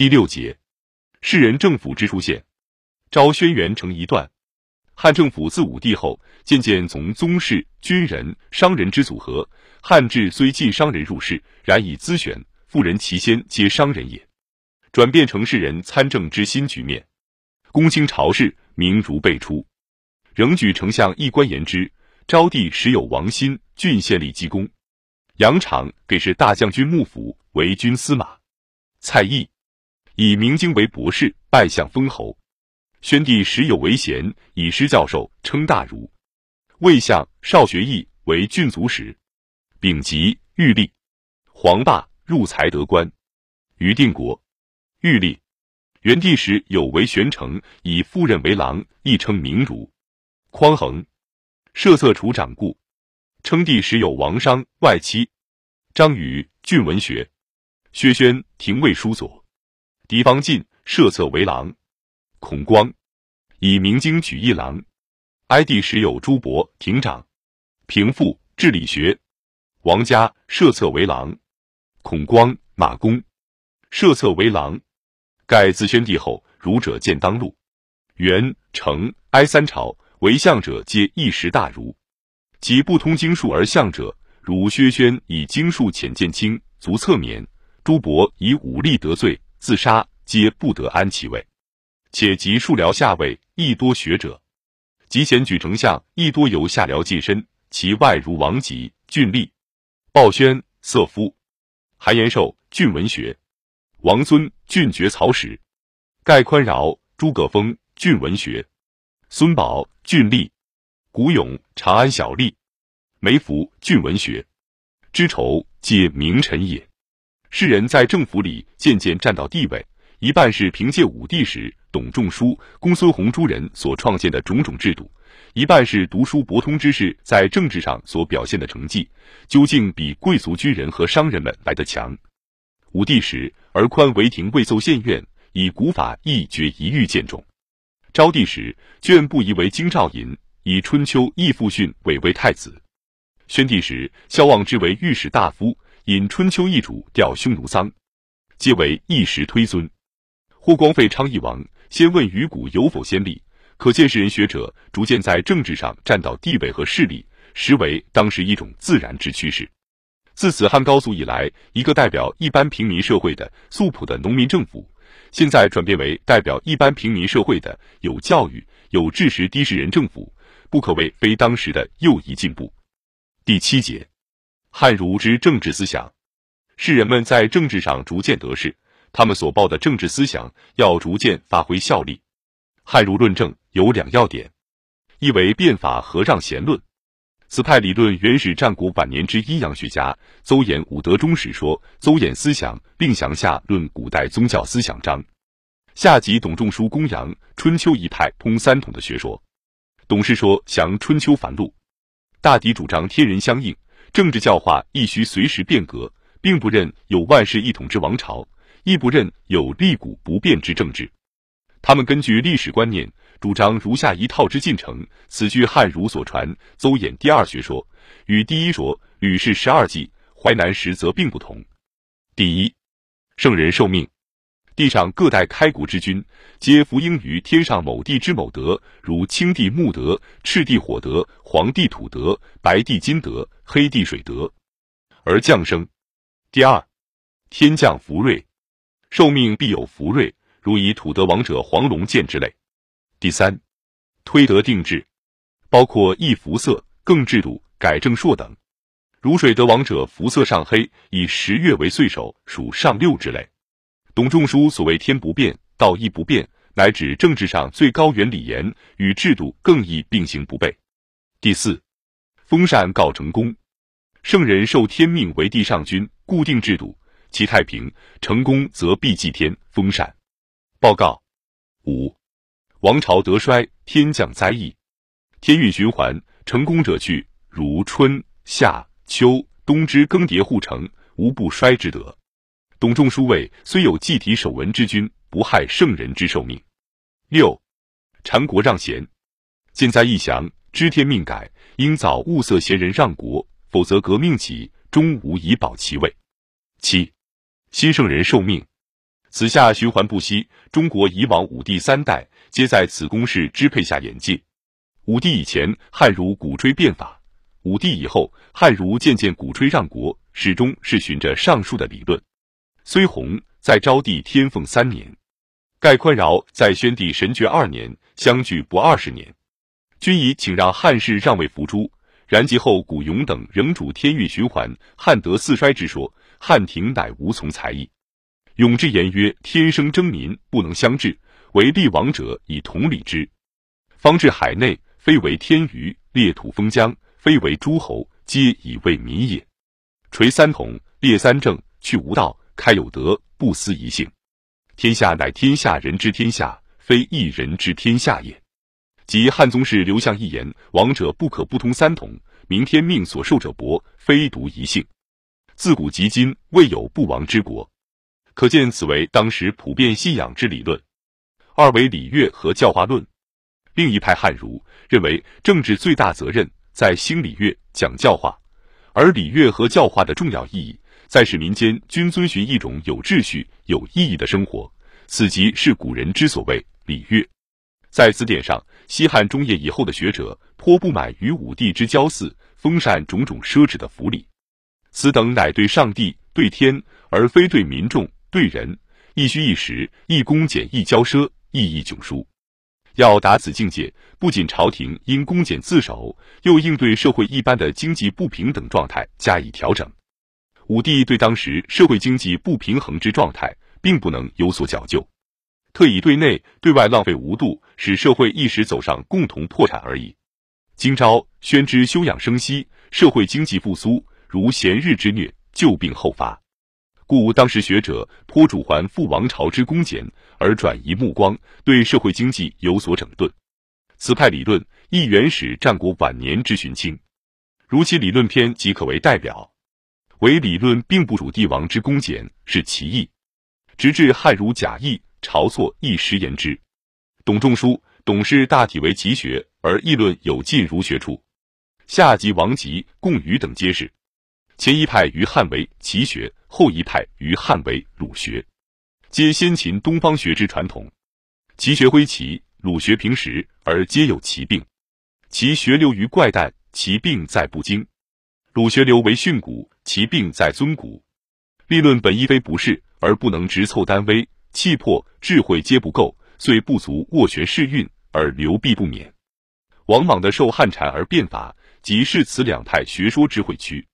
第六节，士人政府之出现。昭轩辕成一段。汉政府自武帝后，渐渐从宗室、军人、商人之组合。汉制虽禁商人入仕，然以资选富人其先皆商人也，转变成士人参政之新局面。公卿朝士，名如辈出。仍举丞相一官言之：昭帝时有王欣，郡县吏积功。杨敞给事大将军幕府，为军司马。蔡邕以明经为博士，拜相封侯。宣帝时有为贤，以师教授，称大儒。魏相邵学义为郡卒史。丙吉，玉立。黄霸入才得官。于定国，玉立。元帝时有为玄成，以夫人为郎，亦称明儒。匡衡，设策除长故。称帝时有王商外戚。张禹，郡文学。薛宣，廷尉书左。狄方进，设策为郎。孔光，以明经举一郎。哀帝时有朱伯亭长。平复，治理学。王家，设策为郎。孔光、马公，设策为郎。盖自宣帝后，儒者见当路。元、成、哀三朝为相者，皆一时大儒。及不通经术而相者，如薛宣以经术浅见轻，足侧免；朱伯以武力得罪，自杀，皆不得安其位。且及数僚下位，亦多学者；及贤举丞相，亦多由下僚近身。其外如王吉、郡吏、鲍宣、瑟夫、韩延寿、郡文学；王尊、郡爵曹史；盖宽饶、诸葛丰、郡文学；孙宝、郡吏；古勇、长安小吏；梅福、郡文学。知仇皆名臣也。世人在政府里渐渐占到地位，一半是凭借武帝时。董仲舒、公孙弘诸人所创建的种种制度，一半是读书博通之士在政治上所表现的成绩，究竟比贵族军人和商人们来得强。武帝时，而宽为廷尉奏献院，以古法一决一狱见重；昭帝时，卷不疑为京兆尹，以春秋义父训委为太子；宣帝时，萧望之为御史大夫，引春秋易主调匈奴桑，皆为一时推尊。霍光废昌邑王。先问于谷有否先例？可见世人学者逐渐在政治上占到地位和势力，实为当时一种自然之趋势。自此汉高祖以来，一个代表一般平民社会的素朴的农民政府，现在转变为代表一般平民社会的有教育、有知识的士人政府，不可谓非当时的又一进步。第七节，汉儒之政治思想，士人们在政治上逐渐得势。他们所抱的政治思想要逐渐发挥效力。汉儒论政有两要点：一为变法和让贤论。此派理论原始战国晚年之阴阳学家邹衍《武德中史说》，邹衍思想并详下论古代宗教思想章。下集董仲舒公羊春秋一派通三统的学说。董氏说降春秋繁露，大抵主张天人相应，政治教化亦需随时变革，并不认有万世一统之王朝。亦不认有立古不变之政治，他们根据历史观念，主张如下一套之进程。此据汉儒所传。邹衍第二学说与第一说《吕氏十二纪》《淮南时》则并不同。第一，圣人受命，地上各代开国之君，皆服膺于天上某地之某德，如青帝木德、赤帝火德、黄帝土德、白帝金德、黑帝水德，而降生。第二，天降福瑞。受命必有福瑞，如以土德王者黄龙剑之类。第三，推德定制，包括易服色、更制度、改正朔等。如水德王者服色上黑，以十月为岁首，属上六之类。董仲舒所谓天不变，道义不变，乃指政治上最高原理言与制度更易并行不悖。第四，封禅告成功，圣人受天命为地上君，固定制度。其太平成功，则必祭天封禅。报告五，王朝得衰，天降灾异，天运循环，成功者去，如春夏秋冬之更迭互成，无不衰之德。董仲舒谓：虽有祭体守文之君，不害圣人之寿命。六，禅国让贤，现在义祥，知天命改，应早物色贤人让国，否则革命起，终无以保其位。七。新圣人受命，此下循环不息。中国以往五帝三代皆在此公式支配下演进。武帝以前，汉儒鼓吹变法；武帝以后，汉儒渐渐鼓吹让国，始终是循着上述的理论。虽弘在昭帝天凤三年，盖宽饶在宣帝神爵二年，相距不二十年，均以请让汉室让位伏诛。然及后古勇等仍主天运循环、汉德四衰之说，汉廷乃无从才艺。永之言曰：“天生争民，不能相治，为立王者以同理之。方至海内，非为天娱；列土封疆，非为诸侯，皆以为民也。垂三统，列三政，去无道，开有德，不思一姓。天下乃天下人之天下，非一人之天下也。”即汉宗室刘向一言：“王者不可不通三统，明天命所受者薄，非独一姓。自古及今，未有不亡之国。”可见此为当时普遍信仰之理论。二为礼乐和教化论。另一派汉儒认为，政治最大责任在兴礼乐、讲教化，而礼乐和教化的重要意义，在使民间均遵循一种有秩序、有意义的生活。此即是古人之所谓礼乐。在此点上，西汉中叶以后的学者颇不满于武帝之骄肆、封禅种种奢侈的福利，此等乃对上帝、对天，而非对民众、对人，一虚一实，一恭俭，一骄奢，意义迥殊。要达此境界，不仅朝廷应恭俭自守，又应对社会一般的经济不平等状态加以调整。武帝对当时社会经济不平衡之状态，并不能有所矫就。特以对内对外浪费无度，使社会一时走上共同破产而已。今朝宣之休养生息，社会经济复苏，如闲日之虐，旧病后发。故当时学者颇主还父王朝之公俭，而转移目光，对社会经济有所整顿。此派理论亦原始战国晚年之荀卿，如其理论篇即可为代表。唯理论并不主帝王之公俭，是其意。直至汉儒贾谊。晁错一时言之，董仲舒、董氏大体为齐学，而议论有近儒学处。下及王吉、贡禹等皆是。前一派于汉为齐学，后一派于汉为鲁学，皆先秦东方学之传统。齐学归齐，鲁学平时，而皆有其病。其学流于怪诞，其病在不精；鲁学流为训诂，其病在尊古。立论本意非不是，而不能直凑丹微。气魄、智慧皆不够，遂不足斡旋世运，而流弊不免。王莽的受汉禅而变法，即是此两派学说之会区。